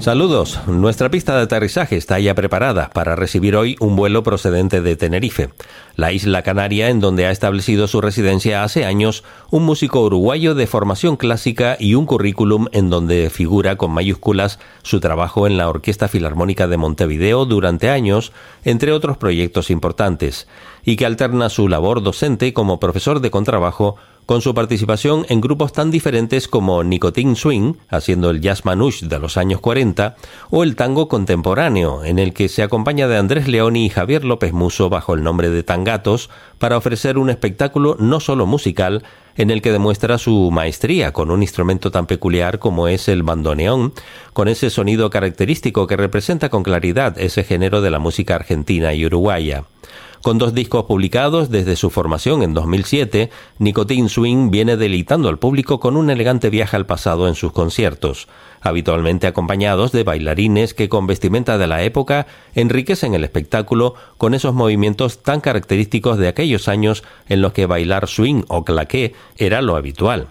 Saludos, nuestra pista de aterrizaje está ya preparada para recibir hoy un vuelo procedente de Tenerife, la isla canaria en donde ha establecido su residencia hace años un músico uruguayo de formación clásica y un currículum en donde figura con mayúsculas su trabajo en la Orquesta Filarmónica de Montevideo durante años, entre otros proyectos importantes, y que alterna su labor docente como profesor de contrabajo con su participación en grupos tan diferentes como Nicotine Swing, haciendo el jazz manouche de los años 40, o el tango contemporáneo, en el que se acompaña de Andrés Leoni y Javier López Muso bajo el nombre de Tangatos, para ofrecer un espectáculo no solo musical, en el que demuestra su maestría con un instrumento tan peculiar como es el bandoneón, con ese sonido característico que representa con claridad ese género de la música argentina y uruguaya. Con dos discos publicados desde su formación en 2007, Nicotine Swing viene deleitando al público con un elegante viaje al pasado en sus conciertos, habitualmente acompañados de bailarines que con vestimenta de la época enriquecen el espectáculo con esos movimientos tan característicos de aquellos años en los que bailar swing o claqué era lo habitual.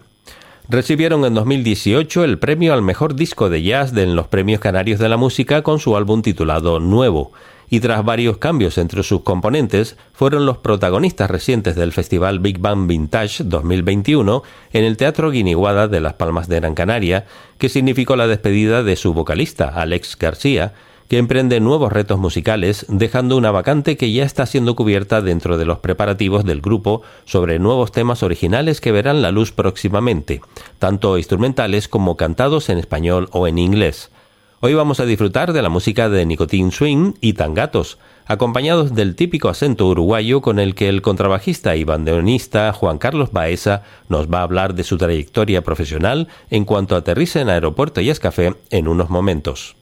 Recibieron en 2018 el premio al mejor disco de jazz en los Premios Canarios de la Música con su álbum titulado Nuevo, y tras varios cambios entre sus componentes, fueron los protagonistas recientes del Festival Big Bang Vintage 2021 en el Teatro Guiniguada de Las Palmas de Gran Canaria, que significó la despedida de su vocalista, Alex García, que emprende nuevos retos musicales, dejando una vacante que ya está siendo cubierta dentro de los preparativos del grupo sobre nuevos temas originales que verán la luz próximamente, tanto instrumentales como cantados en español o en inglés. Hoy vamos a disfrutar de la música de Nicotine Swing y Tangatos, acompañados del típico acento uruguayo con el que el contrabajista y bandoneonista Juan Carlos Baeza nos va a hablar de su trayectoria profesional en cuanto aterrice en Aeropuerto y Escafé en unos momentos.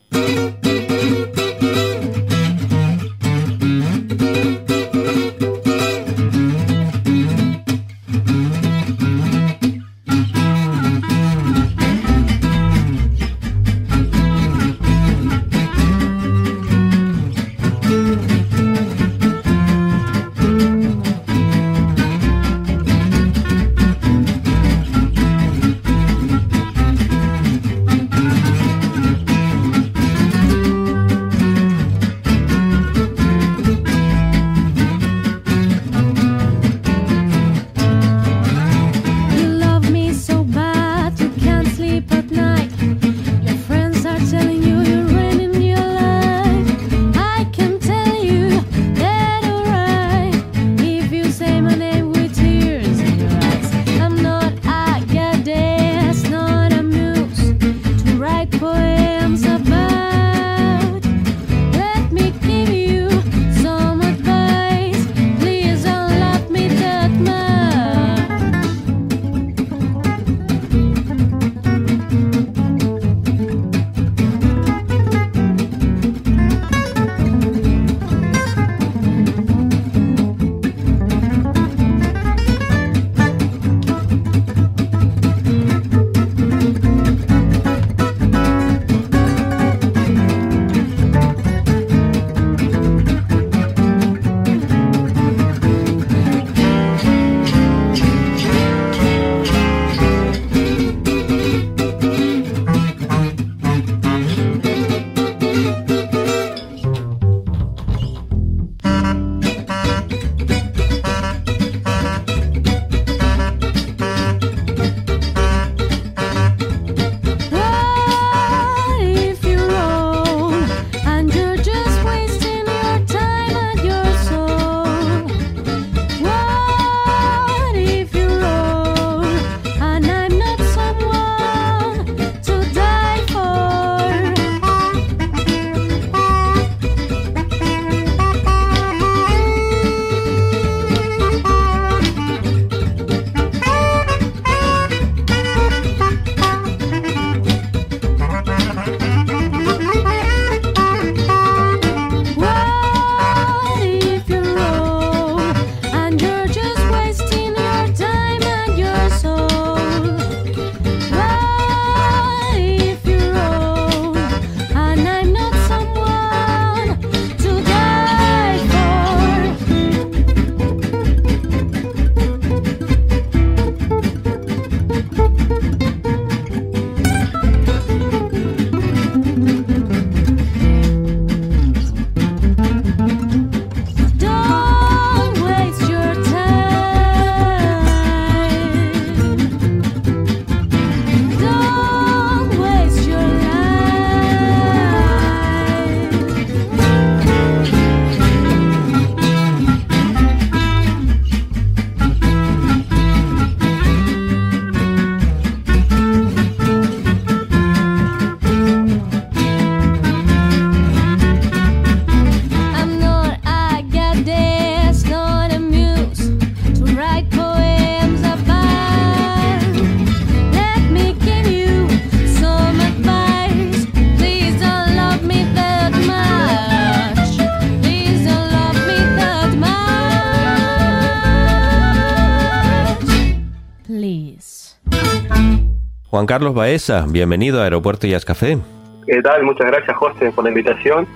Juan Carlos Baeza, bienvenido a Aeropuerto Jazz Café. ¿Qué tal? Muchas gracias, José, por la invitación.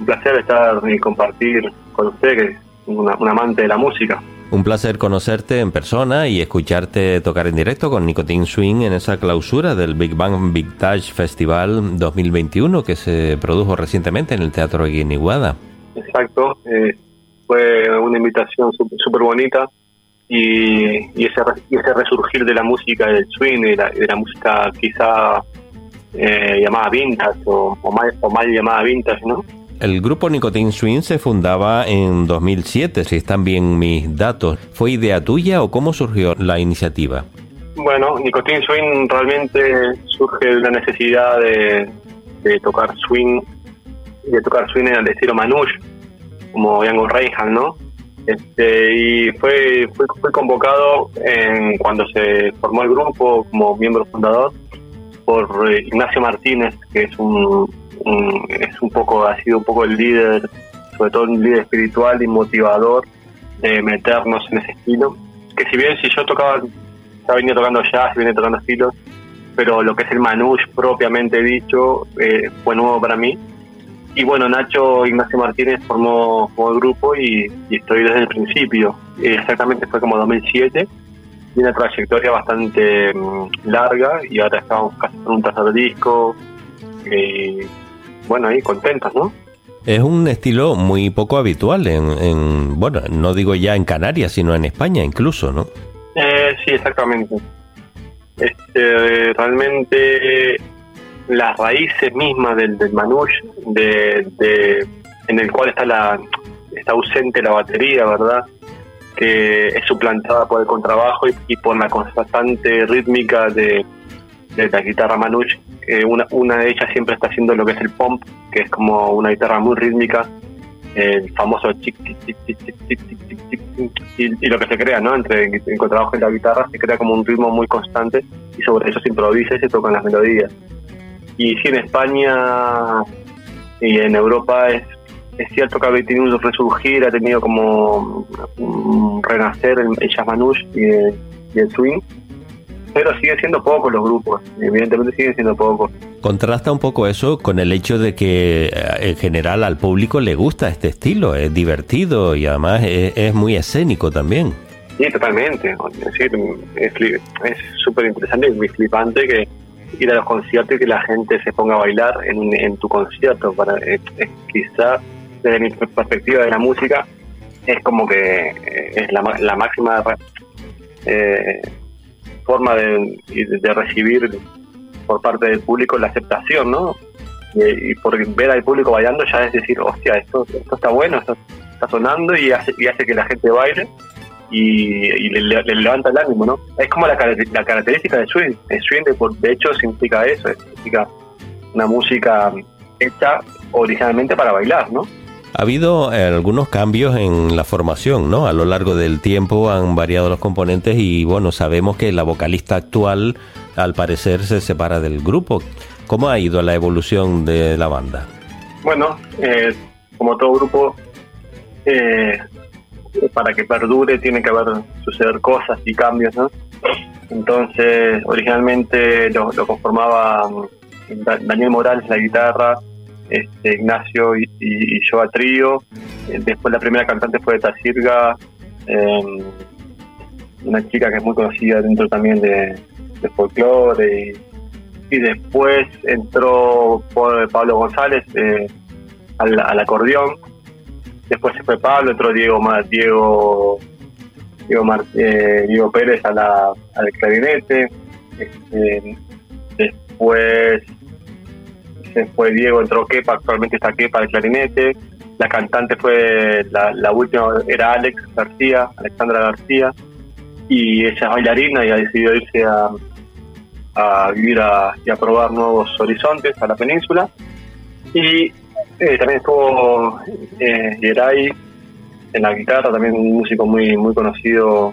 Un placer estar y compartir con usted, que es una, un amante de la música. Un placer conocerte en persona y escucharte tocar en directo con Nicotine Swing en esa clausura del Big Bang Big Touch Festival 2021 que se produjo recientemente en el Teatro Guiniguada. Exacto, eh, fue una invitación súper bonita y, y, ese, y ese resurgir de la música del swing, de la, de la música quizá eh, llamada vintage o, o, mal, o mal llamada vintage, ¿no? El grupo Nicotine Swing se fundaba en 2007, si están bien mis datos. ¿Fue idea tuya o cómo surgió la iniciativa? Bueno, Nicotine Swing realmente surge de una necesidad de, de tocar swing, de tocar swing en el estilo Manouche, como Django Reinhardt, ¿no? Este, y fue, fue, convocado en, cuando se formó el grupo como miembro fundador por eh, Ignacio Martínez, que es un, un, es un poco, ha sido un poco el líder, sobre todo un líder espiritual y motivador de meternos en ese estilo. Que si bien si yo tocaba, ya venía tocando jazz, venía tocando estilos, pero lo que es el manouche propiamente dicho eh, fue nuevo para mí. Y bueno, Nacho Ignacio Martínez formó, formó el grupo y, y, estoy desde el principio. Exactamente fue como 2007 y una trayectoria bastante um, larga y ahora estamos casi con un tercer disco. Y bueno, ahí contentos, ¿no? Es un estilo muy poco habitual en, en, bueno, no digo ya en Canarias, sino en España incluso, ¿no? Eh, sí, exactamente. Este, realmente las raíces mismas del, del manush, de, de, en el cual está la está ausente la batería, ¿verdad? Que es suplantada por el contrabajo y, por la constante rítmica de, de la guitarra manush. Una, una de ellas siempre está haciendo lo que es el pump, que es como una guitarra muy rítmica, el famoso chic, chic, chic, chic, chic, chic, chic, y, lo que se crea, ¿no? Entre el contrabajo y la guitarra se crea como un ritmo muy constante y sobre eso se improvisa y se tocan las melodías. Y sí, en España y en Europa es, es cierto que ha tenido un resurgir, ha tenido como un renacer el, el jazz manouche y el, y el swing, pero siguen siendo pocos los grupos, evidentemente siguen siendo pocos. Contrasta un poco eso con el hecho de que en general al público le gusta este estilo, es divertido y además es, muy escénico también. Sí, totalmente. Es súper interesante y muy flipante que ir a los conciertos y que la gente se ponga a bailar en, en tu concierto. Para, es, quizá desde mi perspectiva de la música es como que es la, la máxima eh, forma de, de, recibir por parte del público la aceptación, ¿no? Y, y, por ver al público bailando ya es decir, hostia, esto, esto está bueno, esto está sonando y hace, y hace que la gente baile y, y le, le, levanta el ánimo, ¿no? Es como la, la característica del swing. El swing, de, de hecho, significa eso, significa una música hecha originalmente para bailar, ¿no? Ha habido eh, algunos cambios en la formación, ¿no? A lo largo del tiempo han variado los componentes y bueno, sabemos que la vocalista actual al parecer se separa del grupo. ¿Cómo ha ido la evolución de la banda? Bueno, eh, como todo grupo, eh, para que perdure tiene que haber suceder cosas y cambios, ¿no? Entonces, originalmente lo, lo conformaba Daniel Morales la guitarra, este, Ignacio y, y, yo a trío. Después la primera cantante fue Tacirga, eh, una chica que es muy conocida dentro también de, de folclore. Y, y, después entró Pablo González eh, al, acordeón. Después se fue Pablo, entró Diego Diego Diego, eh, Diego Pérez a la, al clarinete. Este, después se fue Diego, entró Kepa, actualmente está Kepa de clarinete, la cantante fue, la, la, última era Alex García, Alexandra García, y ella es bailarina y ha decidido irse a, a vivir a, y a probar nuevos horizontes a la península. Y eh, también estuvo eh, en la guitarra, también un músico muy muy conocido,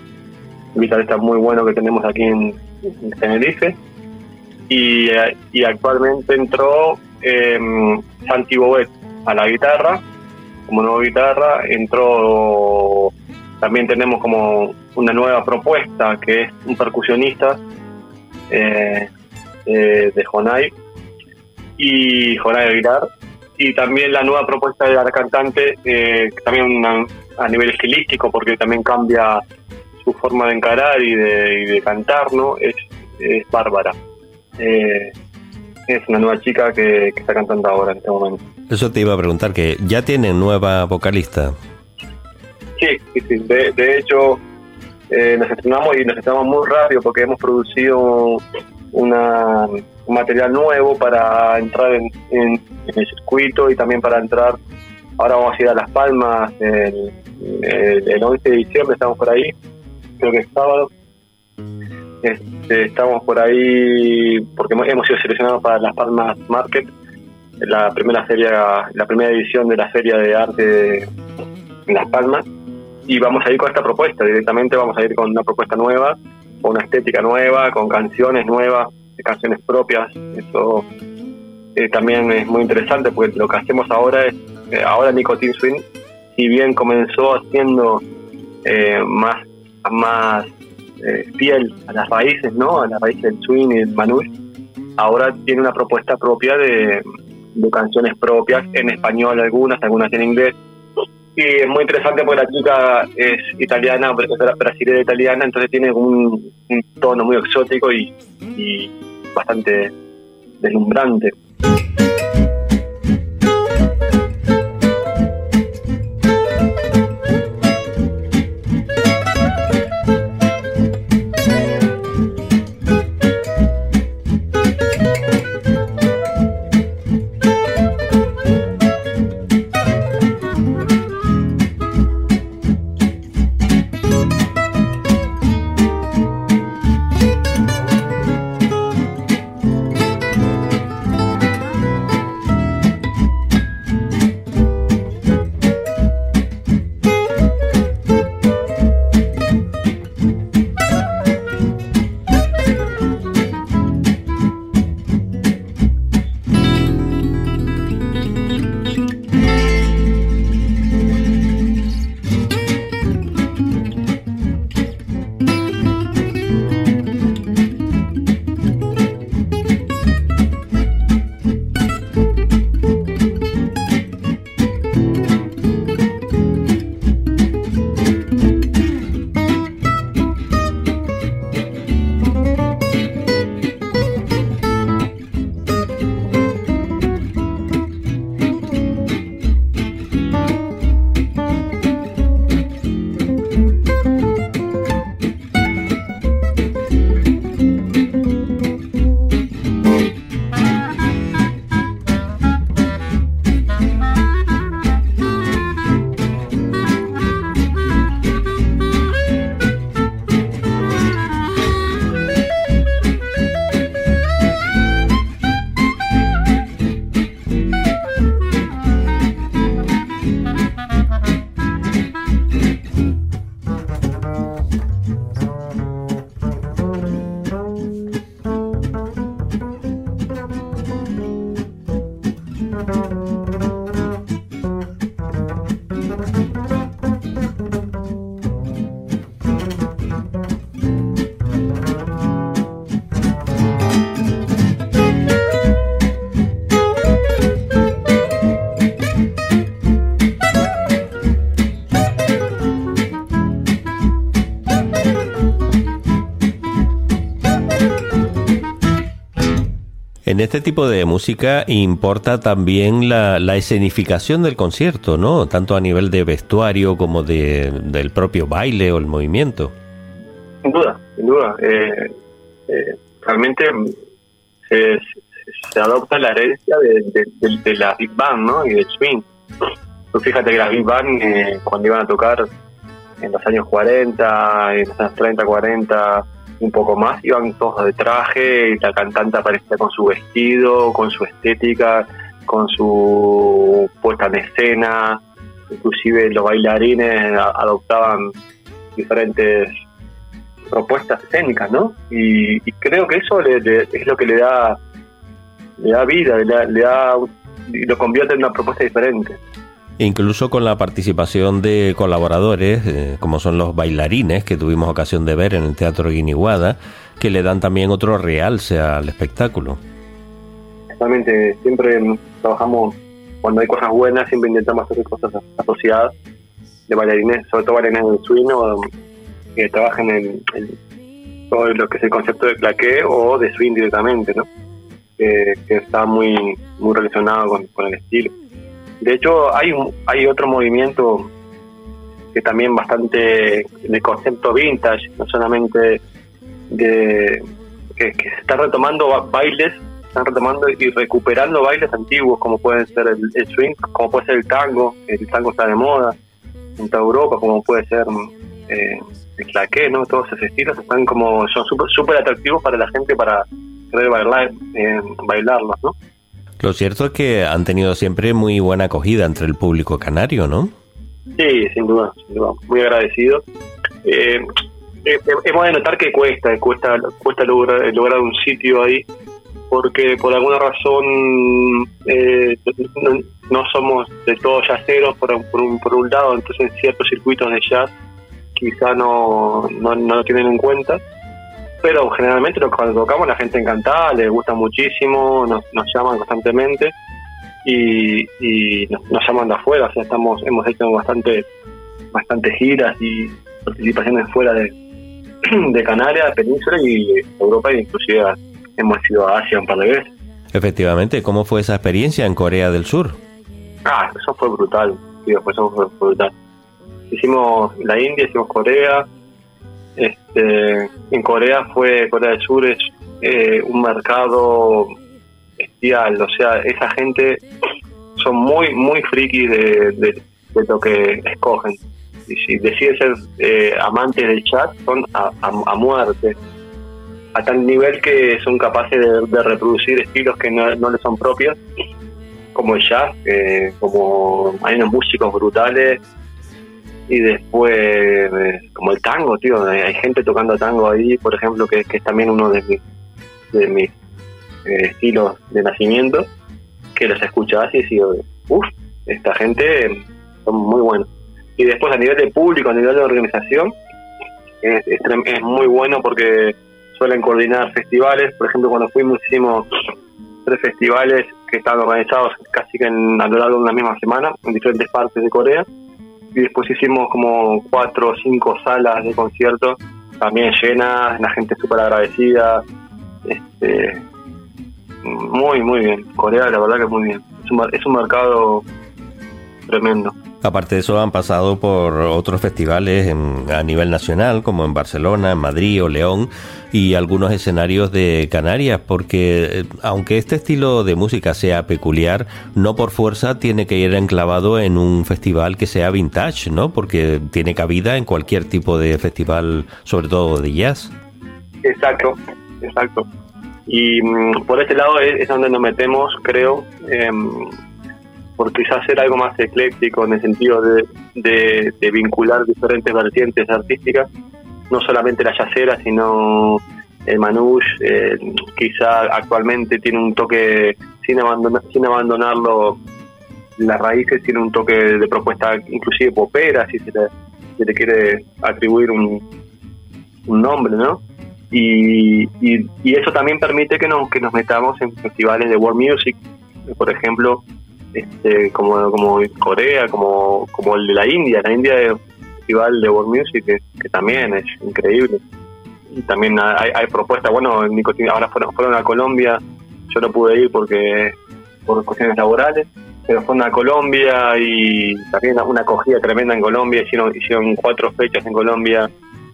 un guitarrista muy bueno que tenemos aquí en, en Tenerife. Y, y actualmente entró eh, Santi Bobet a la guitarra, como nueva guitarra, entró también tenemos como una nueva propuesta que es un percusionista eh, eh, de Jonay y Jonay Aguilar y también la nueva propuesta de la cantante eh, también a nivel estilístico porque también cambia su forma de encarar y de, y de cantar no es, es Bárbara eh, es una nueva chica que, que, está cantando ahora en este momento. Eso te iba a preguntar, que ya tienen nueva vocalista. Sí, sí, sí. De, de hecho, eh, nos estrenamos y nos estrenamos muy rápido porque hemos producido una, un material nuevo para entrar en, el circuito y también para entrar. Ahora vamos a ir a Las Palmas el, el, el 11 de diciembre, estamos por ahí, creo que es sábado. Este, estamos por ahí porque hemos sido seleccionados para Las Palmas Market, la primera feria, la primera edición de la Feria de Arte de Las Palmas y vamos a ir con esta propuesta, directamente vamos a ir con una propuesta nueva, con una estética nueva, con canciones nuevas, canciones propias, eso eh, también es muy interesante porque lo que hacemos ahora es, eh, ahora Nicotine Swing, si bien comenzó haciendo eh, más, más eh, fiel a las raíces, ¿no? A las raíces del swing y del manouche, ahora tiene una propuesta propia de, de canciones propias, en español algunas, algunas en inglés, y es muy interesante porque la chica es italiana, brasileña italiana, entonces tiene un, tono muy exótico y bastante deslumbrante. En este tipo de música importa también la, la, escenificación del concierto, ¿no? Tanto a nivel de vestuario como de, del propio baile o el movimiento. Sin duda, sin duda. Eh, eh, realmente se, se, adopta la herencia de, la Big Band, ¿no? Y del swing. Tú fíjate que la Big Band, eh, cuando iban a tocar en los años 40, en los años 30, 40 un poco más, iban todos de traje y la cantante aparecía con su vestido, con su estética, con su puesta en escena, inclusive los bailarines adoptaban diferentes propuestas escénicas, ¿no? Y, creo que eso le, es lo que le da, le da vida, le da, le da, lo convierte en una propuesta diferente. Incluso con la participación de colaboradores, eh, como son los bailarines que tuvimos ocasión de ver en el Teatro Guiniguada, que le dan también otro realce al espectáculo. Exactamente, siempre trabajamos, cuando hay cosas buenas, siempre intentamos hacer cosas asociadas de bailarines, sobre todo bailarines del swing o que trabajen en, todo lo que es el concepto de claqué o de swing directamente, ¿no? Que, está muy muy relacionado con, el estilo. De hecho, hay hay otro movimiento que también bastante de concepto vintage, no solamente de que, se está retomando bailes, están retomando y recuperando bailes antiguos como pueden ser el, swing, como puede ser el tango, el tango está de moda en toda Europa, como puede ser eh, el claqué, ¿no? Todos esos estilos están como, son súper atractivos para la gente para querer bailar, eh, bailarlos, ¿no? Lo cierto es que han tenido siempre muy buena acogida entre el público canario, ¿no? Sí, sin duda, sin duda. muy agradecido. Eh, eh, hemos de notar que cuesta, cuesta, cuesta lograr, lograr un sitio ahí, porque por alguna razón eh, no, somos de todos jazzeros por, por, un, por un lado, entonces en ciertos circuitos de jazz quizá no, no, lo tienen en cuenta. Pero generalmente cuando tocamos la gente encantada, les gusta muchísimo, nos, nos llaman constantemente y, y nos, llaman de afuera. O sea, estamos, hemos hecho bastante, bastantes giras y participaciones fuera de, de Canarias, Península y Europa, e inclusive hemos ido a Asia un par de veces. Efectivamente, ¿cómo fue esa experiencia en Corea del Sur? Ah, eso fue brutal, tío, eso fue brutal hicimos la India, hicimos Corea. Este, en Corea fue, Corea del Sur es eh, un mercado bestial, o sea, esa gente son muy, muy frikis de, lo que escogen. Y si deciden ser eh, amantes del chat, son a, muerte. A tal nivel que son capaces de, reproducir estilos que no, no les son propios, como el jazz, como hay unos músicos brutales y después como el tango, tío, hay gente tocando tango ahí, por ejemplo, que, es también uno de mis, de mis eh, estilos de nacimiento, que los escuchás y digo, uff, esta gente son muy buenos. Y después a nivel de público, a nivel de organización, es, es, muy bueno porque suelen coordinar festivales, por ejemplo, cuando fuimos hicimos tres festivales que estaban organizados casi que en, a lo largo de una misma semana en diferentes partes de Corea y después hicimos como cuatro o cinco salas de conciertos también llenas, la gente súper agradecida. Este, muy, muy bien. Corea, la verdad que muy bien. Es un, es un mercado tremendo. Aparte de eso, han pasado por otros festivales a nivel nacional, como en Barcelona, en Madrid o León, y algunos escenarios de Canarias, porque eh, aunque este estilo de música sea peculiar, no por fuerza tiene que ir enclavado en un festival que sea vintage, ¿no? Porque tiene cabida en cualquier tipo de festival, sobre todo de jazz. Exacto, exacto. Y mm, por este lado es, donde nos metemos, creo. Eh, por quizás hacer algo más ecléctico en el sentido de, vincular diferentes vertientes artísticas, no solamente la yacera, sino el manouche, eh, quizá actualmente tiene un toque, sin, abandonar, sin abandonarlo, las raíces tiene un toque de propuesta inclusive popera, si se le, quiere atribuir un, un nombre, ¿no? Y, y, y, eso también permite que nos, que nos metamos en festivales de world music, por ejemplo, este, como, como Corea, como, como el de la India. La India es un festival de world music que, también es increíble. Y también hay, hay propuestas, bueno, ahora fueron, fueron a Colombia, yo no pude ir porque por cuestiones laborales, pero fueron a Colombia y también una acogida tremenda en Colombia, hicieron, hicieron cuatro fechas en Colombia,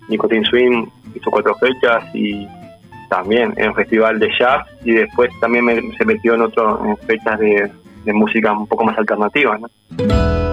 Nicotine Swing hizo cuatro fechas y también en un festival de jazz. Y después también se metió en otro en fechas de, de música un poco más alternativa. ¿no?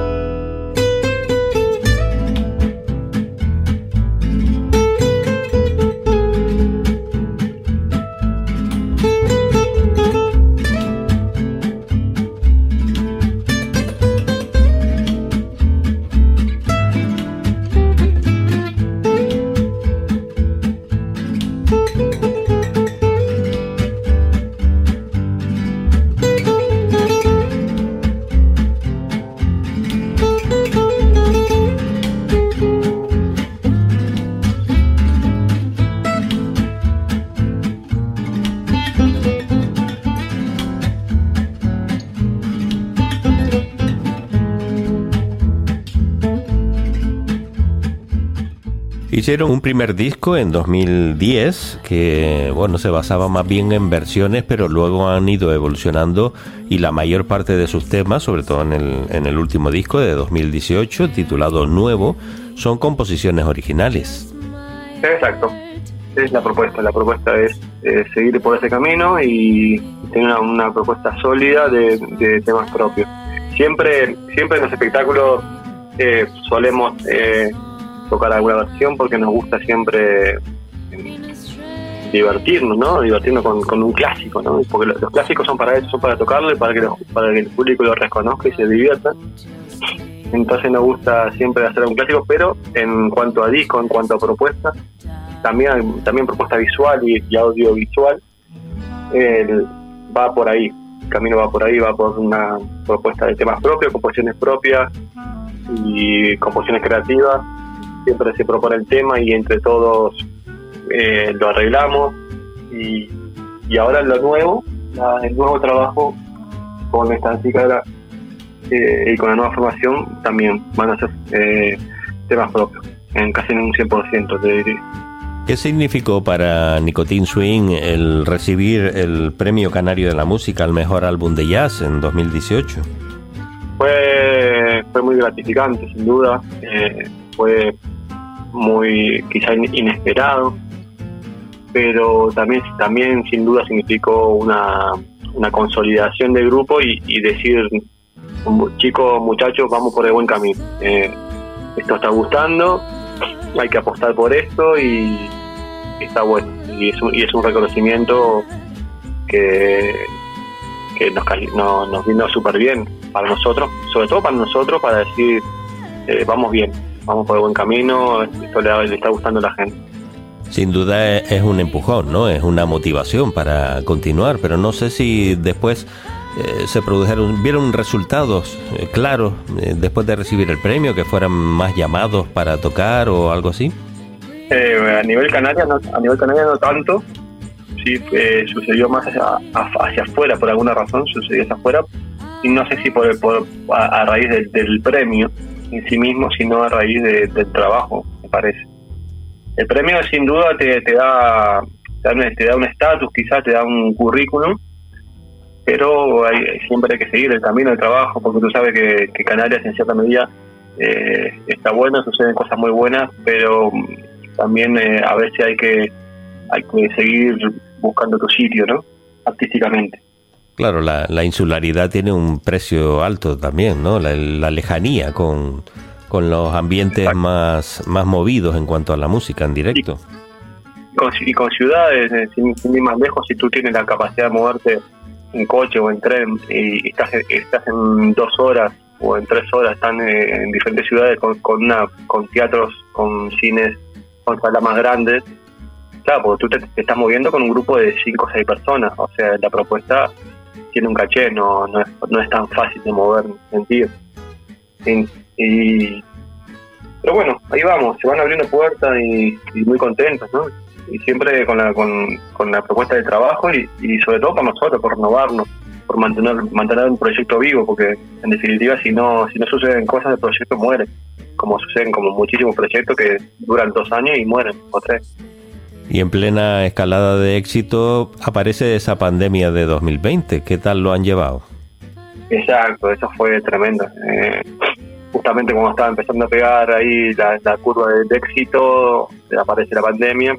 Hicieron un primer disco en 2010 que, bueno, se basaba más bien en versiones, pero luego han ido evolucionando y la mayor parte de sus temas, sobre todo en el, en el último disco de 2018, titulado Nuevo, son composiciones originales. Exacto. Es la propuesta. La propuesta es seguir por ese camino y tener una, propuesta sólida de, temas propios. Siempre, siempre en los espectáculos eh, solemos eh, tocar alguna versión porque nos gusta siempre divertirnos, ¿no? Divertirnos con, un clásico, ¿no? Porque los, clásicos son para eso, son para tocarlo y para que, para que el público lo reconozca y se divierta. Entonces nos gusta siempre hacer un clásico, pero en cuanto a disco, en cuanto a propuesta, también, también propuesta visual y, audiovisual, va por ahí. El camino va por ahí, va por una propuesta de temas propios, composiciones propias y composiciones creativas. Siempre se propone el tema y entre todos eh, lo arreglamos. Y, y ahora lo nuevo, el nuevo trabajo con esta chica eh, y con la nueva formación también van a ser eh, temas propios, en casi en un 100% te diría. ¿Qué significó para Nicotin Swing el recibir el Premio Canario de la Música al Mejor Álbum de Jazz en 2018? Fue, fue muy gratificante, sin duda. Eh, fue muy quizá inesperado, pero también, también sin duda significó una, una consolidación del grupo y, y decir, chicos, muchachos, vamos por el buen camino. Eh, esto está gustando, hay que apostar por esto y está bueno. Y es un, y es un reconocimiento que, que nos, nos vino súper bien para nosotros, sobre todo para nosotros, para decir, eh, vamos bien, vamos por el buen camino, esto le, le está gustando a la gente. Sin duda es un empujón, ¿no? Es una motivación para continuar, pero no sé si después eh, se produjeron, vieron resultados eh, claros eh, después de recibir el premio, que fueran más llamados para tocar o algo así? a nivel canaria no, a nivel canaria no tanto, sí sucedió más hacia, hacia afuera por alguna razón, sucedió hacia afuera y no sé si por, por a, raíz del, premio en sí mismo, sino a raíz del trabajo, me parece. El premio sin duda te, te da te da un estatus, quizás te da un currículum pero hay, siempre hay que seguir el camino del trabajo, porque tú sabes que, Canarias en cierta medida eh, está bueno, suceden cosas muy buenas, pero mm, también eh, a veces hay que, hay que seguir buscando tu sitio, ¿no? Artísticamente. Claro, la, insularidad tiene un precio alto también, ¿no? La, lejanía con, los ambientes más, más movidos en cuanto a la música en directo. Y con, ciudades, eh, sin, sin ir más lejos, si tú tienes la capacidad de moverte en coche o en tren y estás, estás en dos horas o en tres horas, están en diferentes ciudades con, con, una, con teatros, con cines, con salas más grandes, claro, porque tú te, estás moviendo con un grupo de cinco o seis personas, o sea, la propuesta tiene un caché, no, no, es, no es tan fácil de mover en ese sentido. Y, pero bueno, ahí vamos, se van abriendo puertas y, y muy contentos, ¿no? y siempre con la, con, la propuesta de trabajo y, sobre todo para nosotros, por renovarnos, por mantener mantener un proyecto vivo, porque en definitiva si no si no suceden cosas el proyecto muere, como suceden como muchísimos proyectos que duran dos años y mueren o tres. Y en plena escalada de éxito aparece esa pandemia de 2020. ¿Qué tal lo han llevado? Exacto, eso fue tremendo. Eh, justamente cuando estaba empezando a pegar ahí la, curva de éxito, aparece la pandemia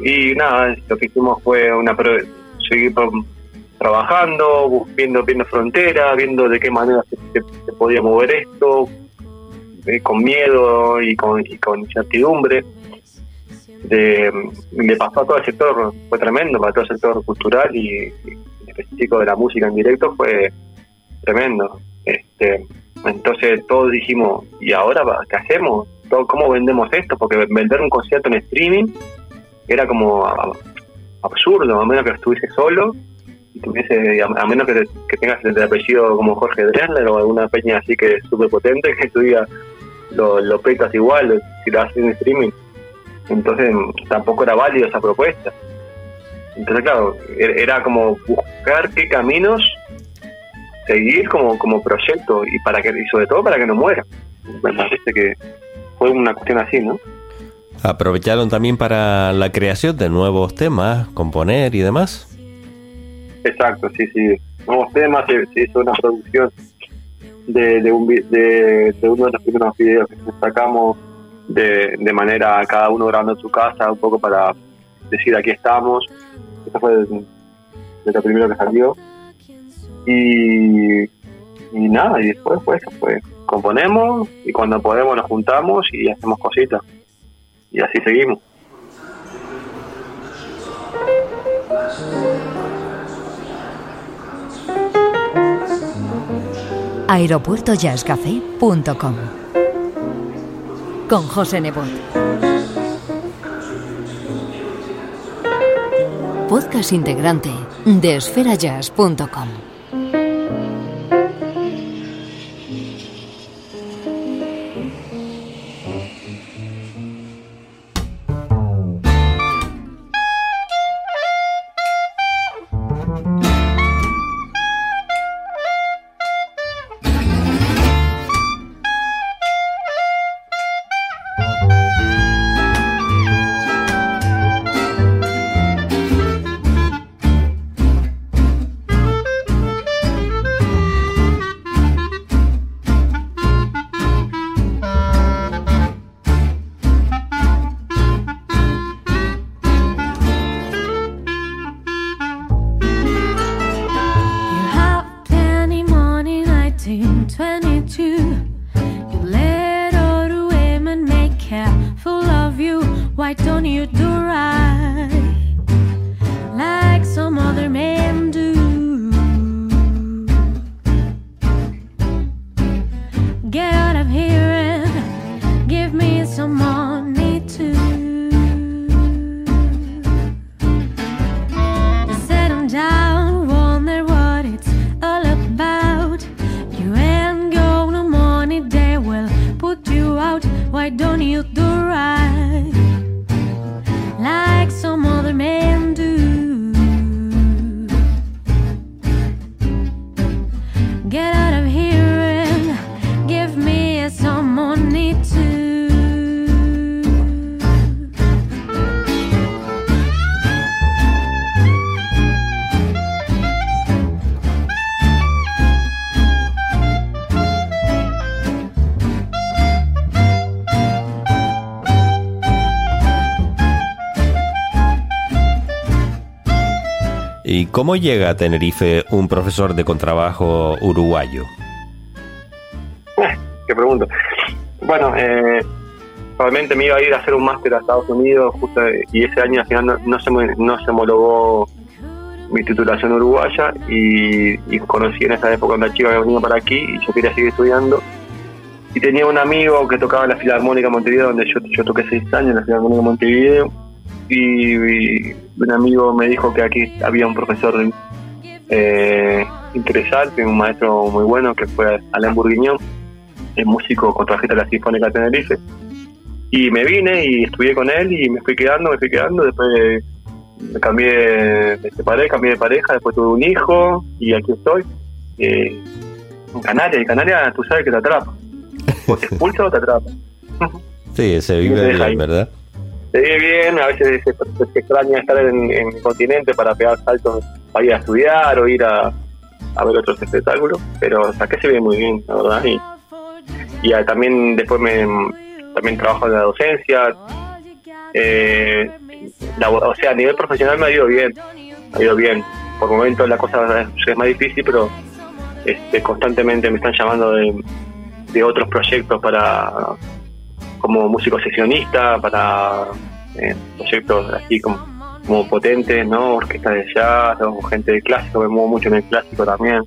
y nada, lo que hicimos fue una seguir trabajando, viendo, viendo fronteras, viendo de qué manera se, podía mover esto, eh, con miedo y con, incertidumbre. De, le pasó a todo el sector, fue tremendo, para todo el sector cultural y, específico de la música en directo fue tremendo. Este, entonces todos dijimos, ¿y ahora qué hacemos? ¿Cómo vendemos esto? Porque vender un concierto en streaming era como absurdo, a menos que estuviese solo, y tuviese, a, menos que, tengas el apellido como Jorge Dresler o alguna peña así que es súper potente, que tú digas, lo petas igual si lo haces en streaming. Entonces tampoco era válido esa propuesta. Entonces, claro, er, era como buscar qué caminos seguir como, como proyecto y para que y sobre todo para que no muera. Me parece que fue una cuestión así, ¿no? ¿Aprovecharon también para la creación de nuevos temas, componer y demás? Exacto, sí, sí. Nuevos temas, se, se hizo una producción de, de, un, de, de uno de los primeros videos que sacamos de, de manera cada uno grabando en su casa, un poco para decir aquí estamos. Eso fue lo primero que salió. Y, y nada, y después pues. Componemos y cuando podemos nos juntamos y hacemos cositas. Y así seguimos. aeropuertojazzcafé.com Con José Nebot. Podcast integrante de esferajazz.com. cómo llega a Tenerife un profesor de contrabajo uruguayo? qué pregunta. Bueno, eh, probablemente me iba a ir a hacer un máster a Estados Unidos justo y ese año al final no, no se, no se homologó mi titulación uruguaya y, conocí en esa época una chica que venía para aquí y yo quería seguir estudiando. Y tenía un amigo que tocaba en la Filarmónica de Montevideo, donde yo, yo toqué seis años en la Filarmónica de Montevideo. Y, y un amigo me dijo que aquí había un profesor eh, interesante, un maestro muy bueno, que fue Alain Bourguignon, el músico contrabajista de la Sinfónica de Tenerife. Y me vine y estudié con él y me fui quedando, me fui quedando. Después me cambié, me separé, cambié de pareja, después tuve un hijo y aquí estoy. Eh, en Canarias, y Canarias tú sabes que te atrapa. O te expulsa o te atrapa. Sí, se vive bien, ¿verdad? Se vive bien, a veces se, extraña estar en, en el continente para pegar saltos para ir a estudiar o ir a, a ver otros espectáculos, pero acá se vive muy bien, la verdad. Y, y ah, también después me también trabajo en la docencia. Eh, la- o sea, a nivel profesional me ha ido bien, ha ido bien. Por momentos la cosa es más difícil, pero este, constantemente me están llamando de, de otros proyectos para como músico sesionista para eh, proyectos así como, potentes, ¿no? Orquestas de jazz, gente de clásico, me muevo mucho en el clásico también,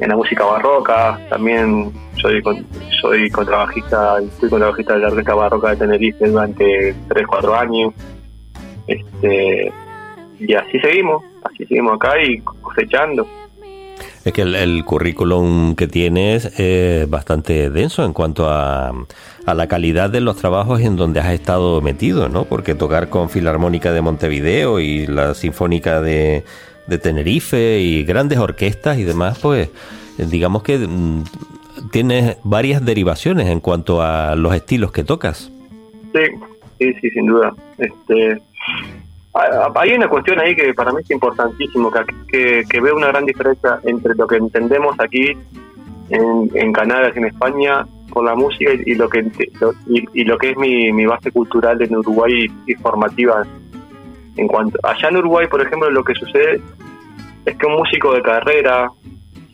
en la música barroca, también soy con- soy contrabajista, fui contrabajista de la Orquesta Barroca de Tenerife durante 3, 4 años, este y así seguimos, así seguimos acá y cosechando. Es que el, el currículum que tienes es bastante denso en cuanto a, a la calidad de los trabajos en donde has estado metido, ¿no? Porque tocar con Filarmónica de Montevideo y la Sinfónica de, Tenerife y grandes orquestas y demás, pues digamos que mm, tienes varias derivaciones en cuanto a los estilos que tocas. Sí, sí, sí, sin duda. Este, hay una cuestión ahí que para mí es importantísimo, que, que, veo una gran diferencia entre lo que entendemos aquí en, en Canadá y en España con la música y, lo que y, lo que es mi, mi base cultural en Uruguay y, formativa. En cuanto allá en Uruguay, por ejemplo, lo que sucede es que un músico de carrera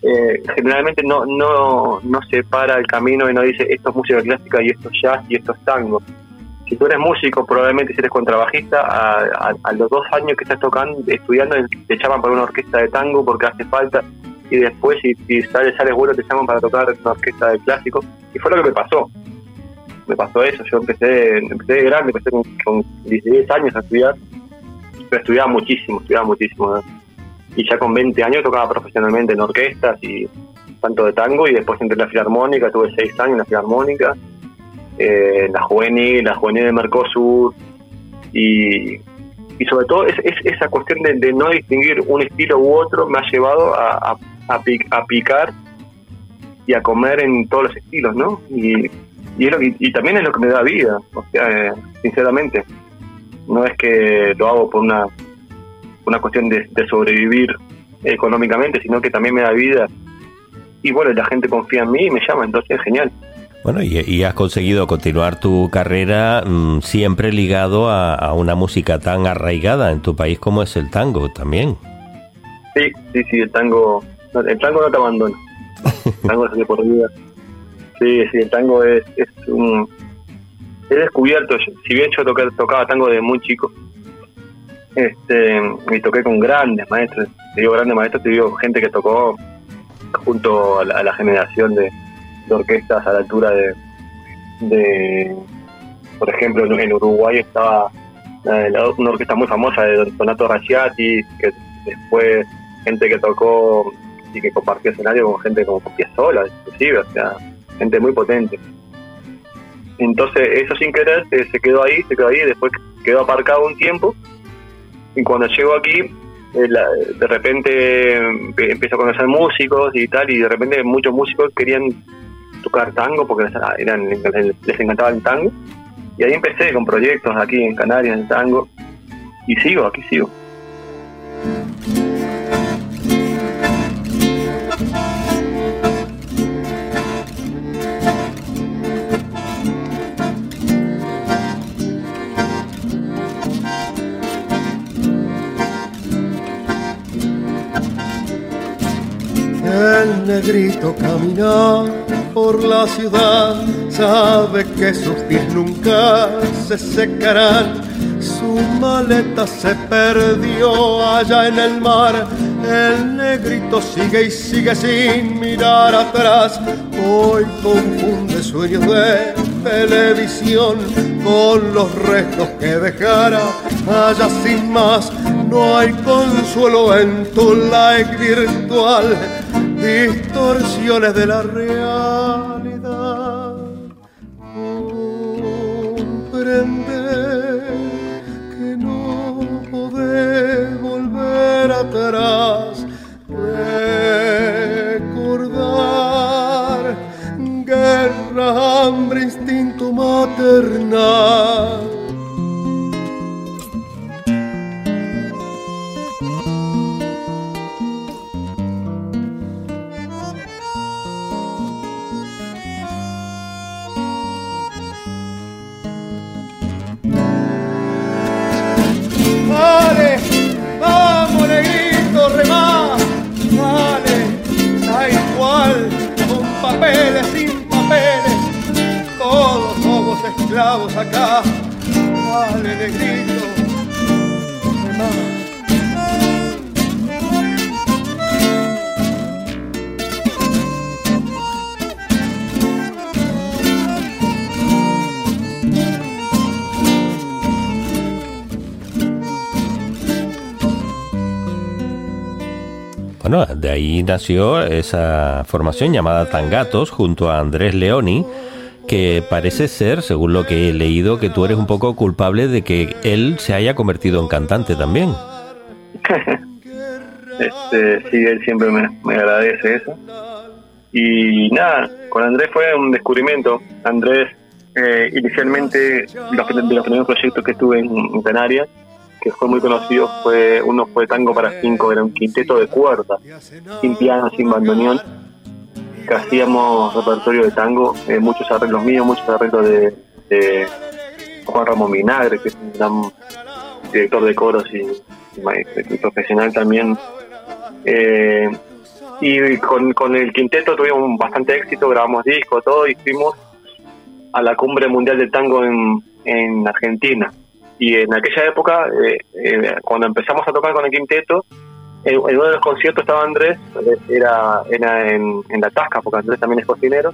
eh, generalmente no, no, no se para el camino y no dice esto es música clásica y esto es jazz y esto es tango si tú eres músico, probablemente si eres contrabajista, a, a, los dos años que estás tocando, estudiando, te llaman para una orquesta de tango porque hace falta, y después si, si sales bueno te llaman para tocar una orquesta de clásico, y fue lo que me pasó. Me pasó eso, yo empecé, empecé de grande, empecé con, con 16 años a estudiar, pero estudiaba muchísimo, estudiaba muchísimo. Y ya con 20 años tocaba profesionalmente en orquestas y tanto de tango, y después entré en la filarmónica, tuve 6 años en la filarmónica, eh, la juvenil, la juvenil de Mercosur y, y sobre todo es, esa cuestión de, no distinguir un estilo u otro me ha llevado a, picar y a comer en todos los estilos, ¿no? Y, y, y, también es lo que me da vida, o sea, eh, sinceramente. No es que lo hago por una, una cuestión de, de sobrevivir económicamente, sino que también me da vida. Y bueno, la gente confía en mí y me llama, entonces es genial. Bueno, y, has conseguido continuar tu carrera mm, siempre ligado a, una música tan arraigada en tu país como es el tango también. Sí, sí, sí, el tango, el tango no te abandona. El tango es de por vida. Sí, sí, el tango es, es un... He descubierto, si bien yo tocaba tango desde muy chico, este, y toqué con grandes maestros, te digo grandes maestros, te digo gente que tocó junto a la generación de, orquestas a la altura de, de por ejemplo, en, Uruguay estaba eh, una orquesta muy famosa de Donato Rasciati, que después gente que tocó y que compartió escenario con gente como Piazzolla, inclusive, o sea, gente muy potente. Entonces, eso sin querer se, quedó ahí, se quedó ahí, después quedó aparcado un tiempo. Y cuando llego aquí, eh, de repente empiezo a conocer músicos y tal, y de repente muchos músicos querían tocar tango porque eran, les encantaba el tango. Y ahí empecé con proyectos aquí en Canarias, en tango. Y sigo, aquí sigo. Negrito camina por la ciudad, sabe que sus pies nunca se secarán. Su maleta se perdió allá en el mar, el negrito sigue y sigue sin mirar atrás. Hoy confunde sueños de televisión con los restos que dejara allá sin más. No hay consuelo en tu like virtual distorsiones de la realidad. Maternal. Papeles, sin papeles, todos somos esclavos acá. Bueno, de ahí nació esa formación llamada Tangatos junto a Andrés Leoni, que parece ser, según lo que he leído, que tú eres un poco culpable de que él se haya convertido en cantante también. este, sí, él siempre me, me agradece eso. Y nada, con Andrés fue un descubrimiento. Andrés eh, inicialmente los, de los primeros proyectos que tuve en, en Canarias, que fue muy conocido, fue uno fue Tango para Cinco, era un quinteto de cuerdas, sin piano, sin bandoneón, hacíamos repertorio de tango, eh, muchos arreglos míos, muchos arreglos de, Juan Ramón Vinagre, que es un gran director de coros y, y y profesional también. Eh, y con, con el quinteto tuvimos bastante éxito, grabamos discos, todo, y fuimos a la cumbre mundial del tango en, en Argentina. Y en aquella época, eh, cuando empezamos a tocar con el quinteto, en, uno de los conciertos estaba Andrés, era, era en, la Tasca, porque Andrés también es cocinero,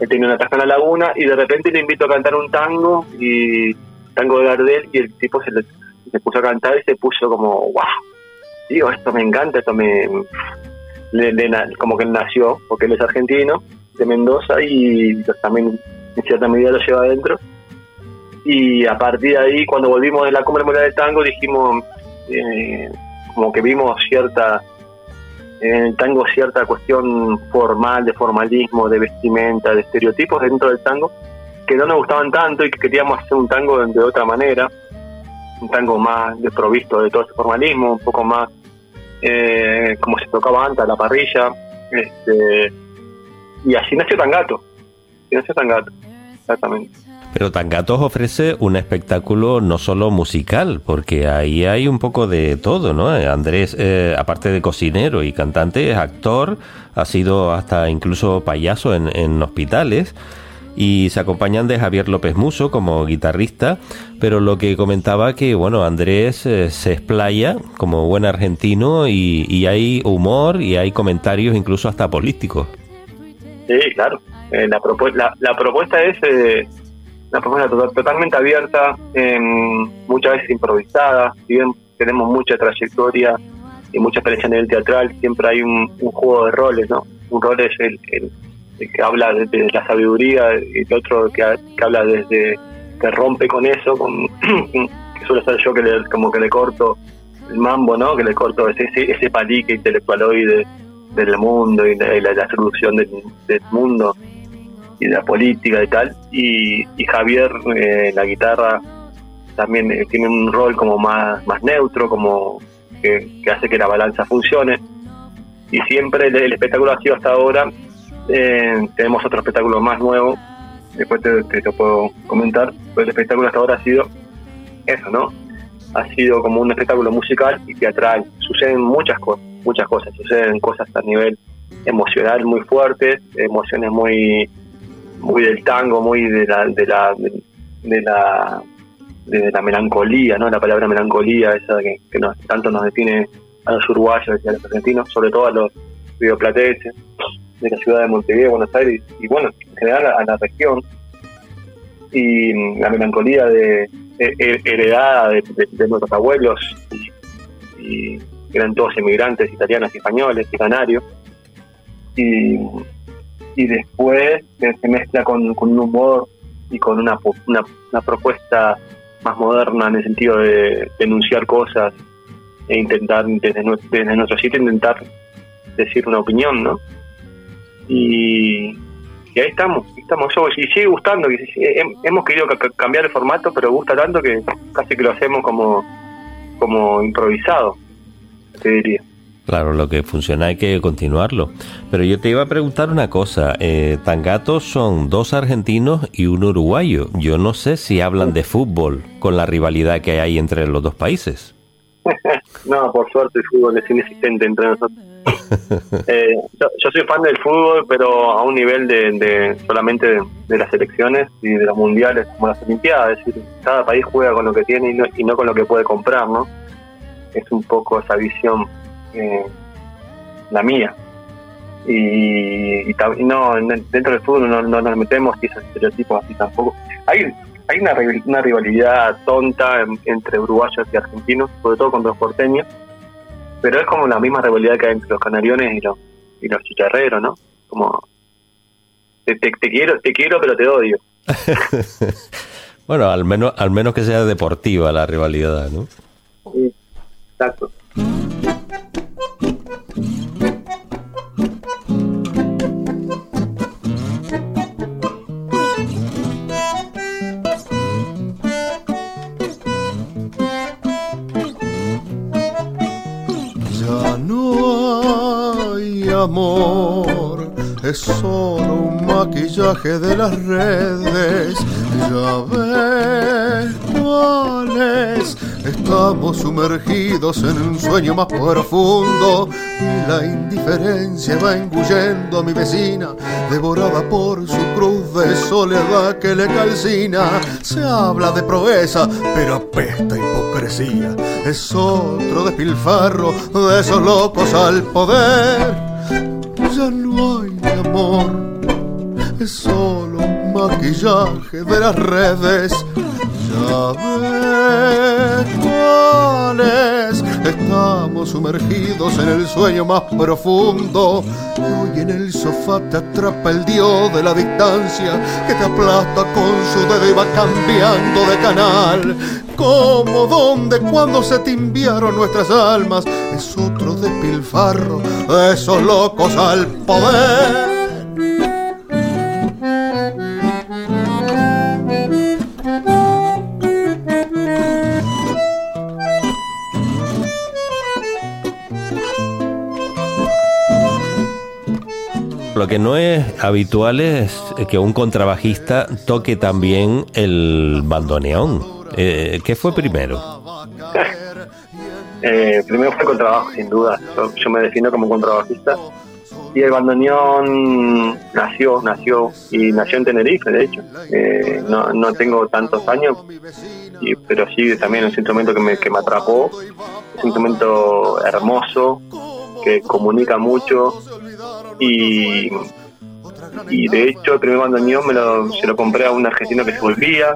él tenía una tasca en la laguna, y de repente le invito a cantar un tango, y tango de Gardel, y el tipo se, le- puso a cantar y se puso como, wow, digo, esto me encanta, esto me... le- como que él nació, porque él es argentino, de Mendoza, y también en cierta medida lo lleva adentro. Y a partir de ahí, cuando volvimos de la cumbre mundial del tango, dijimos, eh, como que vimos cierta, en el tango cierta cuestión formal, de formalismo, de vestimenta, de estereotipos dentro del tango, que no nos gustaban tanto y que queríamos hacer un tango de, otra manera, un tango más desprovisto de todo ese formalismo, un poco más eh, como se tocaba antes, la parrilla, este, y así nació Tangato, así nació Tangato, exactamente. Pero Tangatos ofrece un espectáculo no solo musical, porque ahí hay un poco de todo, ¿no? Eh, Andrés, eh, aparte de cocinero y cantante, es actor, ha sido hasta incluso payaso en, en hospitales y se acompañan de Javier López Muso como guitarrista, pero lo que comentaba que, bueno, Andrés eh, se explaya como buen argentino y, y hay humor y hay comentarios incluso hasta políticos. Sí, claro. Eh, la, propu- la, la propuesta es eh, una propuesta to- totalmente abierta, em, muchas veces improvisada. Si bien tenemos mucha trayectoria y mucha experiencia a nivel teatral, siempre hay un, un juego de roles, ¿no? Un rol es el, el- el que habla desde la sabiduría y el otro que, ha- que habla desde que rompe con eso, con que suele ser yo que le, como que le corto el mambo, ¿no? Que le corto ese, ese, palique intelectualoide del mundo y la, y la, solución del mundo y de la política y tal. Y, y Javier, eh, la guitarra, también eh, tiene un rol como más, más neutro, como que, hace que la balanza funcione. Y siempre el, espectáculo ha sido hasta ahora. eh, tenemos otro espectáculo más nuevo, después te, te lo puedo comentar, pero el espectáculo hasta ahora ha sido eso, ¿no? Ha sido como un espectáculo musical y teatral. Suceden muchas cosas, muchas cosas. Suceden cosas a nivel emocional muy fuertes, emociones muy muy del tango, muy de la de la de, la de la melancolía, ¿no? La palabra melancolía, esa que, nos, tanto nos define a los uruguayos y a los argentinos, sobre todo a los rioplatenses de la ciudad de Montevideo, Buenos Aires, y bueno, en general a, la región. Y la melancolía de, de- he- heredada de, nuestros abuelos, y, eran todos inmigrantes italianos y españoles y canarios. Y, y después se, se mezcla con, con un humor y con una, una, una propuesta más moderna en el sentido de denunciar cosas e intentar desde, desde nuestro sitio intentar decir una opinión, ¿no? Y, ahí estamos, estamos. Yo- y sigue gustando, y hem- hemos querido ca- ca- cambiar el formato, pero gusta tanto que casi que lo hacemos como, como improvisado, te diría. Claro, lo que funciona hay que continuarlo. Pero yo te iba a preguntar una cosa. Eh, Tangatos son dos argentinos y un uruguayo. Yo no sé si hablan de fútbol con la rivalidad que hay entre los dos países. no, por suerte el fútbol es inexistente entre nosotros. Eh, yo, yo soy fan del fútbol, pero a un nivel de, de solamente de, de las selecciones y de los mundiales como las Olimpiadas. Es decir, cada país juega con lo que tiene y no, y no con lo que puede comprar, ¿no? Es un poco esa visión eh, la mía. Y, y ta- y no, en- dentro del fútbol no, no nos metemos y esos estereotipos así tampoco. Hay hay una, rival- una rivalidad tonta en- entre uruguayos y argentinos, sobre todo contra los porteños, pero es como la misma rivalidad que hay entre los canariones y los, y los chicharreros, ¿no? Como, te, te, te quiero, te quiero, pero te odio. Bueno, al menos, al menos que sea deportiva la rivalidad, ¿no? Exacto. Amor es solo un maquillaje de las redes. Ya ves cuál es. Estamos sumergidos en un sueño más profundo y la indiferencia va engullendo a mi vecina, devorada por su cruz de soledad que le calcina. Se habla de proeza, pero apesta hipocresía. Es otro despilfarro de esos locos al poder ya no hay amor, es solo maquillaje de las redes. Ya ves cuáles estamos sumergidos en el sueño más profundo. Hoy en el sofá te atrapa el dios de la distancia que te aplasta con su dedo y va cambiando de canal. ¿Cómo, dónde, cuándo se te enviaron nuestras almas? Es otro despilfarro de esos locos al poder. Lo que no es habitual es que un contrabajista toque también el bandoneón. Eh, ¿Qué fue primero? Eh, primero fue el contrabajo, sin duda. Yo, yo me defino como contrabajista. Y el bandoneón nació, nació, y nació en Tenerife, de hecho. Eh, no, no tengo tantos años, y, pero sí también es un instrumento que me, que me atrapó. Es un instrumento hermoso, que comunica mucho. Y, y de hecho, el primer bandoneón me lo, se lo compré a un argentino que se volvía.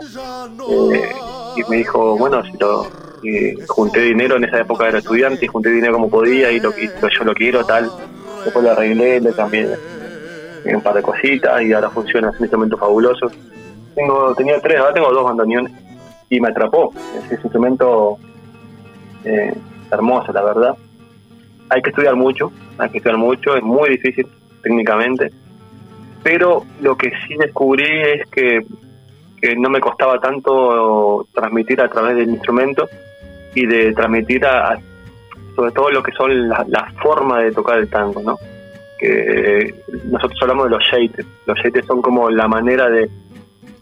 Eh, y me dijo, bueno, si lo eh, junté dinero, en esa época era estudiante, y junté dinero como podía, y lo, y lo- yo lo quiero, tal. Después lo arreglé, le cambié un par de cositas, y ahora funciona, es un instrumento fabuloso. Tengo, tenía tres, ahora tengo dos bandoneones, y me atrapó. Es, es un instrumento eh, hermoso, la verdad. Hay que estudiar mucho, que estudiar mucho, es muy difícil técnicamente, pero lo que sí descubrí es que que no me costaba tanto transmitir a través del instrumento y de transmitir a, a- sobre todo lo que son la, la forma de tocar el tango, ¿no? Que nosotros hablamos de los shapes. Los shapes son como la manera de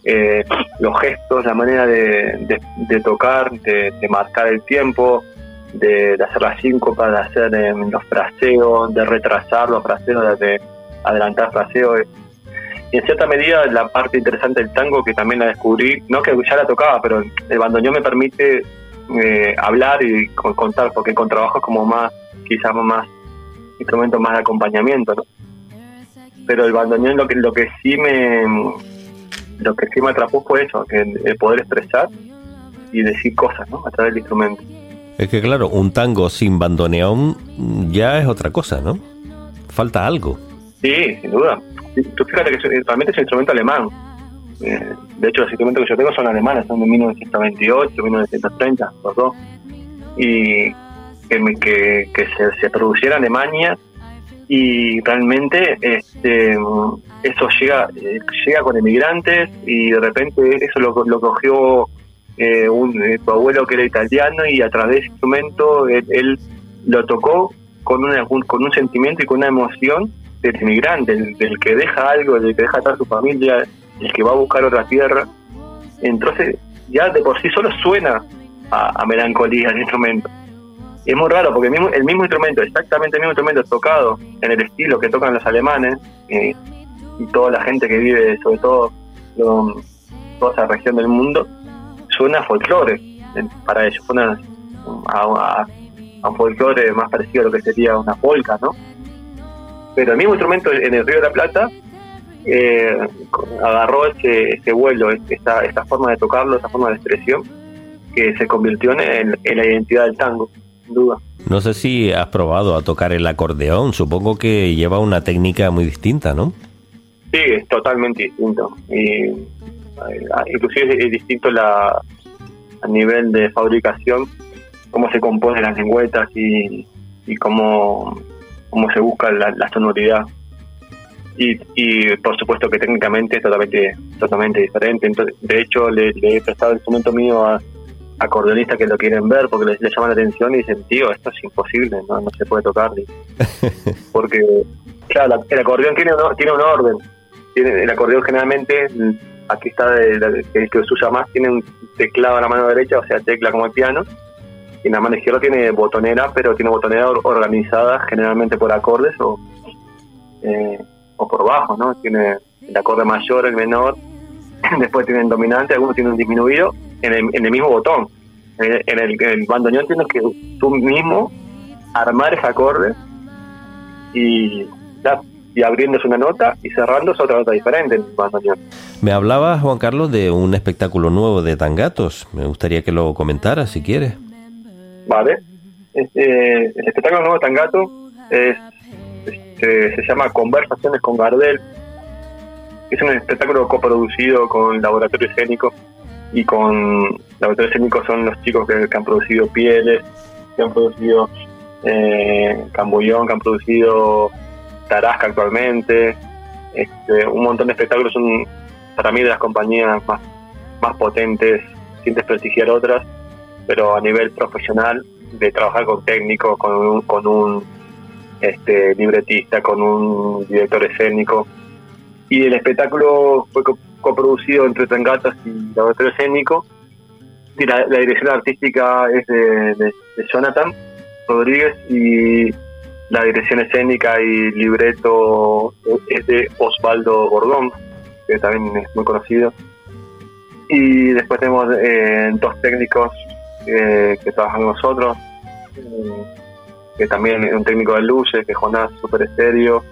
eh, los gestos, la manera de, de- tocar, de marcar el tiempo, de, hacer las síncopas, de hacer eh, los fraseos, de retrasar los fraseos, de, de adelantar fraseos y en cierta medida la parte interesante del tango que también la descubrí, no que ya la tocaba, pero el bandoneón me permite eh, hablar y con- contar, porque con trabajo es como más, quizás más instrumento más de acompañamiento. Pero el bandoneón lo que lo que sí me lo que sí me atrapó fue eso, el, el poder expresar y decir cosas, ¿no? A través del instrumento. Es que claro, un tango sin bandoneón ya es otra cosa, ¿no? Falta algo. Sí, sin duda. Tú fíjate que es- realmente es un instrumento alemán. Eh, de hecho, los instrumentos que yo tengo son alemanes, son de 1928, 1930, los. Y que, que, que se, se produciera en Alemania y realmente este eso llega eh, llega con emigrantes y de repente eso lo, lo cogió eh, un, eh, tu abuelo que era italiano y a través de ese instrumento él, lo tocó con, un- con un sentimiento y con una emoción del inmigrante, del, del que deja algo, del que deja atrás su familia, el que va a buscar otra tierra. Entonces, ya de por sí solo suena a, melancolía el instrumento. Es muy raro porque el mismo, el mismo instrumento, exactamente el mismo instrumento tocado en el estilo que tocan los alemanes eh, y toda la gente que vive, sobre todo lo- toda esa región del mundo, suena a folclore para ellos, suena a, a- un folclore más parecido a lo que sería una polca, ¿no? Pero el mismo instrumento en el Río de la Plata eh, agarró ese, ese vuelo, esta, esta forma de tocarlo, esta forma de expresión, que se convirtió en, en la identidad del tango, sin duda. No sé si has probado a tocar el acordeón, supongo que lleva una técnica muy distinta, ¿no? Sí, es totalmente distinto. Y, inclusive es distinto la, a nivel de fabricación, cómo se componen las lengüetas y, y cómo, cómo se busca la, la sonoridad. Y, y por supuesto que técnicamente es totalmente, totalmente diferente. Entonces, de hecho, le, le he prestado el instrumento mío a acordeonistas que lo quieren ver porque les, les llama la atención y dicen, tío, esto es imposible, no, no se puede tocar. Porque Claro, el acordeón tiene un, tiene un orden. Tiene, el acordeón generalmente, aquí está el que se usa más, tiene un teclado en la mano derecha, o sea, tecla como el piano, y en la mano izquierda tiene botonera, pero tiene botonera organizada generalmente por acordes o, eh, o por bajos, ¿no? Tiene el acorde mayor, el menor, después tienen dominante, algunos tienen disminuido en el, en el mismo botón. En el, en el, bandoneón tienes que tú mismo armar ese acorde y, ya, y abriéndose una nota y cerrándose otra nota diferente en. Me hablaba Juan Carlos de un espectáculo nuevo de tangatos. Me gustaría que lo comentara si quieres. Vale. Este, el espectáculo nuevo de tangato es, este, se llama Conversaciones con Gardel es un espectáculo coproducido con Laboratorio Escénico y con Laboratorio Escénico son los chicos que, han producido Pieles, que han producido eh, Cambullón, que han producido Tarasca actualmente. Este, un montón de espectáculos son para mí de las compañías más, más potentes, sin desprestigiar otras, pero a nivel profesional, de trabajar con técnicos, con un, con un este, libretista, con un director escénico, y el espectáculo fue coproducido entre Tangatas y Laboratorio Escénico. La, dirección artística es de, Jonathan Rodríguez y la dirección escénica y libreto es de Osvaldo Gordón, que también es muy conocido. Y después tenemos eh, dos técnicos eh, que trabajan con nosotros, eh, que también es un técnico de luces, que es Jonás Super Estéreo,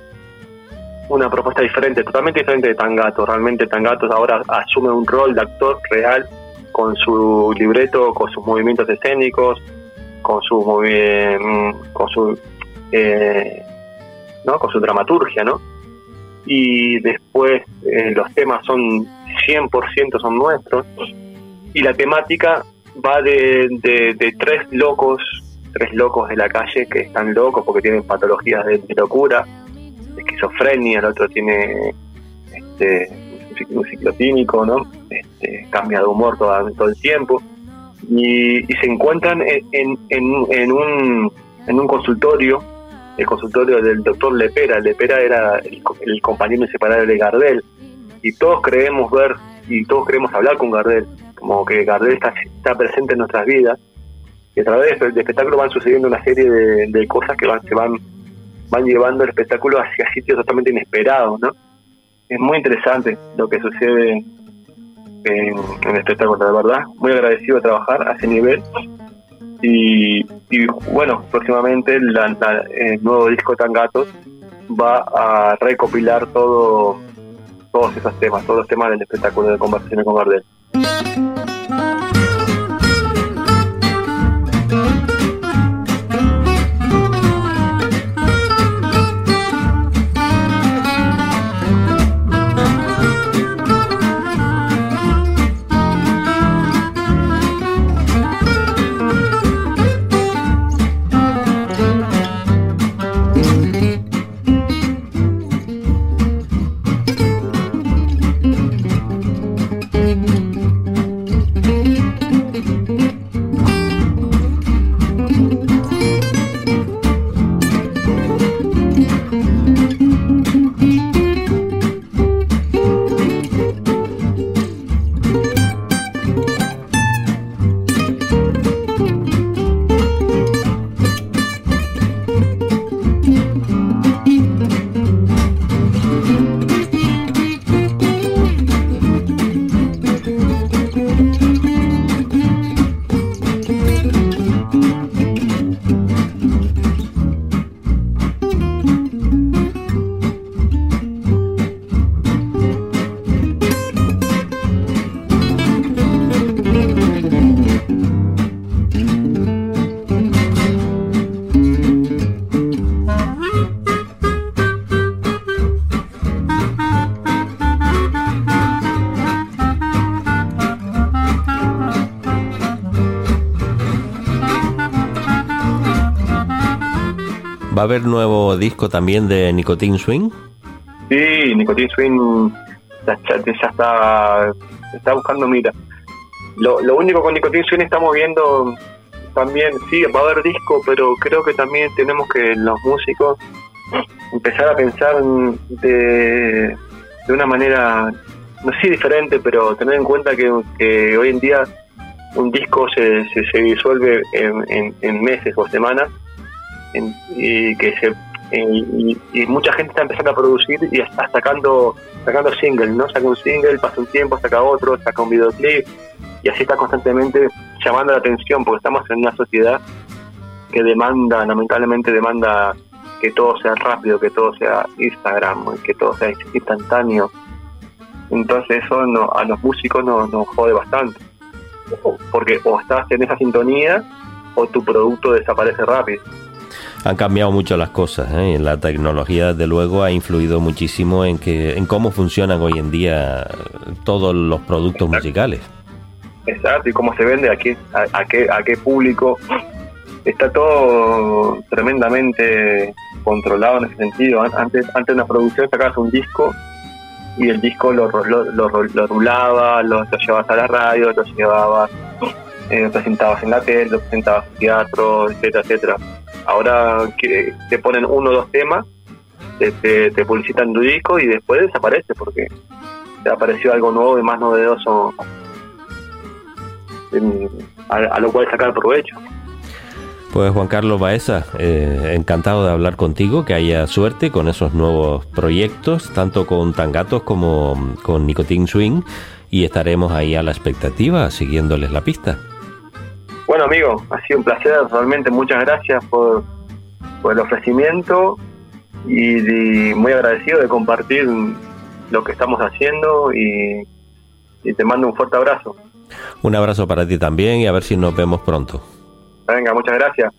una propuesta diferente, totalmente diferente de Tangato. Realmente Tangato ahora asume un rol de actor real con su libreto, con sus movimientos escénicos, con su mm, con su eh, ¿no? con su dramaturgia, ¿no? Y después eh, los temas son 100% son nuestros y la temática va de, de, tres locos, tres locos de la calle que están locos porque tienen patologías de locura, esquizofrenia, el otro tiene este, un ciclotímico, ¿no? Este, cambia de humor todo, todo el tiempo. Y, se encuentran en, en, un, en un consultorio, el consultorio del doctor Lepera. Lepera era el, compañero inseparable de Gardel. Y todos creemos ver y todos queremos hablar con Gardel, como que Gardel está, presente en nuestras vidas. Y a través del espectáculo van sucediendo una serie de, de cosas que van, se van van llevando el espectáculo hacia sitios totalmente inesperados, ¿no? Es muy interesante lo que sucede en, el espectáculo, de verdad. Muy agradecido de trabajar a ese nivel. Y, bueno, próximamente el nuevo disco Tangatos va a recopilar todo todos esos temas, todos los temas del espectáculo de conversaciones con Gardel. ¿Va a haber nuevo disco también de Nicotine Swing? Sí, Nicotine Swing ya, está, está buscando mira. Lo, lo único con Nicotine Swing estamos viendo también, sí, va a haber disco, pero creo que también tenemos que los músicos empezar a pensar de, de una manera, no sé diferente, pero tener en cuenta que, que hoy en día un disco se, se, se disuelve en, en, en meses o semanas y que se y, mucha gente está empezando a producir y está sacando sacando singles, ¿no? Saca un single, pasa un tiempo, saca otro, saca un videoclip y así está constantemente llamando la atención porque estamos en una sociedad que demanda, lamentablemente demanda que todo sea rápido, que todo sea Instagram, que todo sea instantáneo. Entonces eso no, a los músicos nos, nos jode bastante. Porque o estás en esa sintonía o tu producto desaparece rápido. Han cambiado mucho las cosas, ¿eh? la tecnología desde luego ha influido muchísimo en que en cómo funcionan hoy en día todos los productos musicales. Exacto, y cómo se vende, a qué, a, a qué, a qué público. Está todo tremendamente controlado en ese sentido. An- Antes, antes de una producción sacabas un disco y el disco lo, lo, lo, lo rulaba, lo, lo llevabas a la radio, lo llevabas, eh, lo presentabas en la tele, lo presentabas en teatro, etcétera, etcétera. Ahora que te ponen uno o dos temas, te, publicitan tu y después desaparece porque te apareció algo nuevo y más novedoso a, lo cual sacar provecho. Pues Juan Carlos Baeza, eh, encantado de hablar contigo, que haya suerte con esos nuevos proyectos, tanto con Tangatos como con Nicotine Swing, y estaremos ahí a la expectativa, siguiéndoles la pista. Bueno, amigo, ha sido un placer, realmente muchas gracias por, por el ofrecimiento y, muy agradecido de compartir lo que estamos haciendo y, y te mando un fuerte abrazo. Un abrazo para ti también y a ver si nos vemos pronto. Venga, muchas gracias.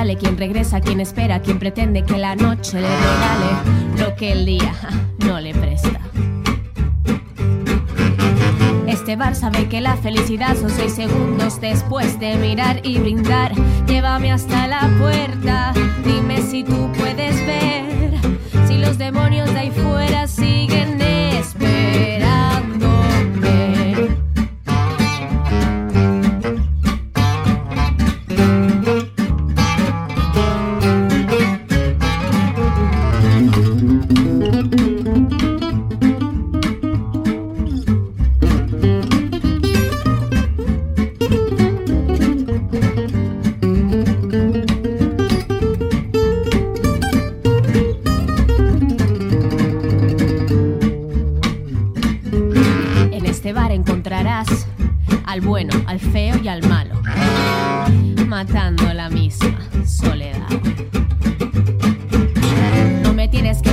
Sale, quién regresa, quién espera, quién pretende que la noche le regale lo que el día no le presta. Este bar sabe que la felicidad son seis segundos después de mirar y brindar. Llévame hasta la puerta, dime si tú puedes ver si los demonios de ahí fuera Este encontrarás al bueno, al feo y al malo, matando la misma soledad. No me tienes que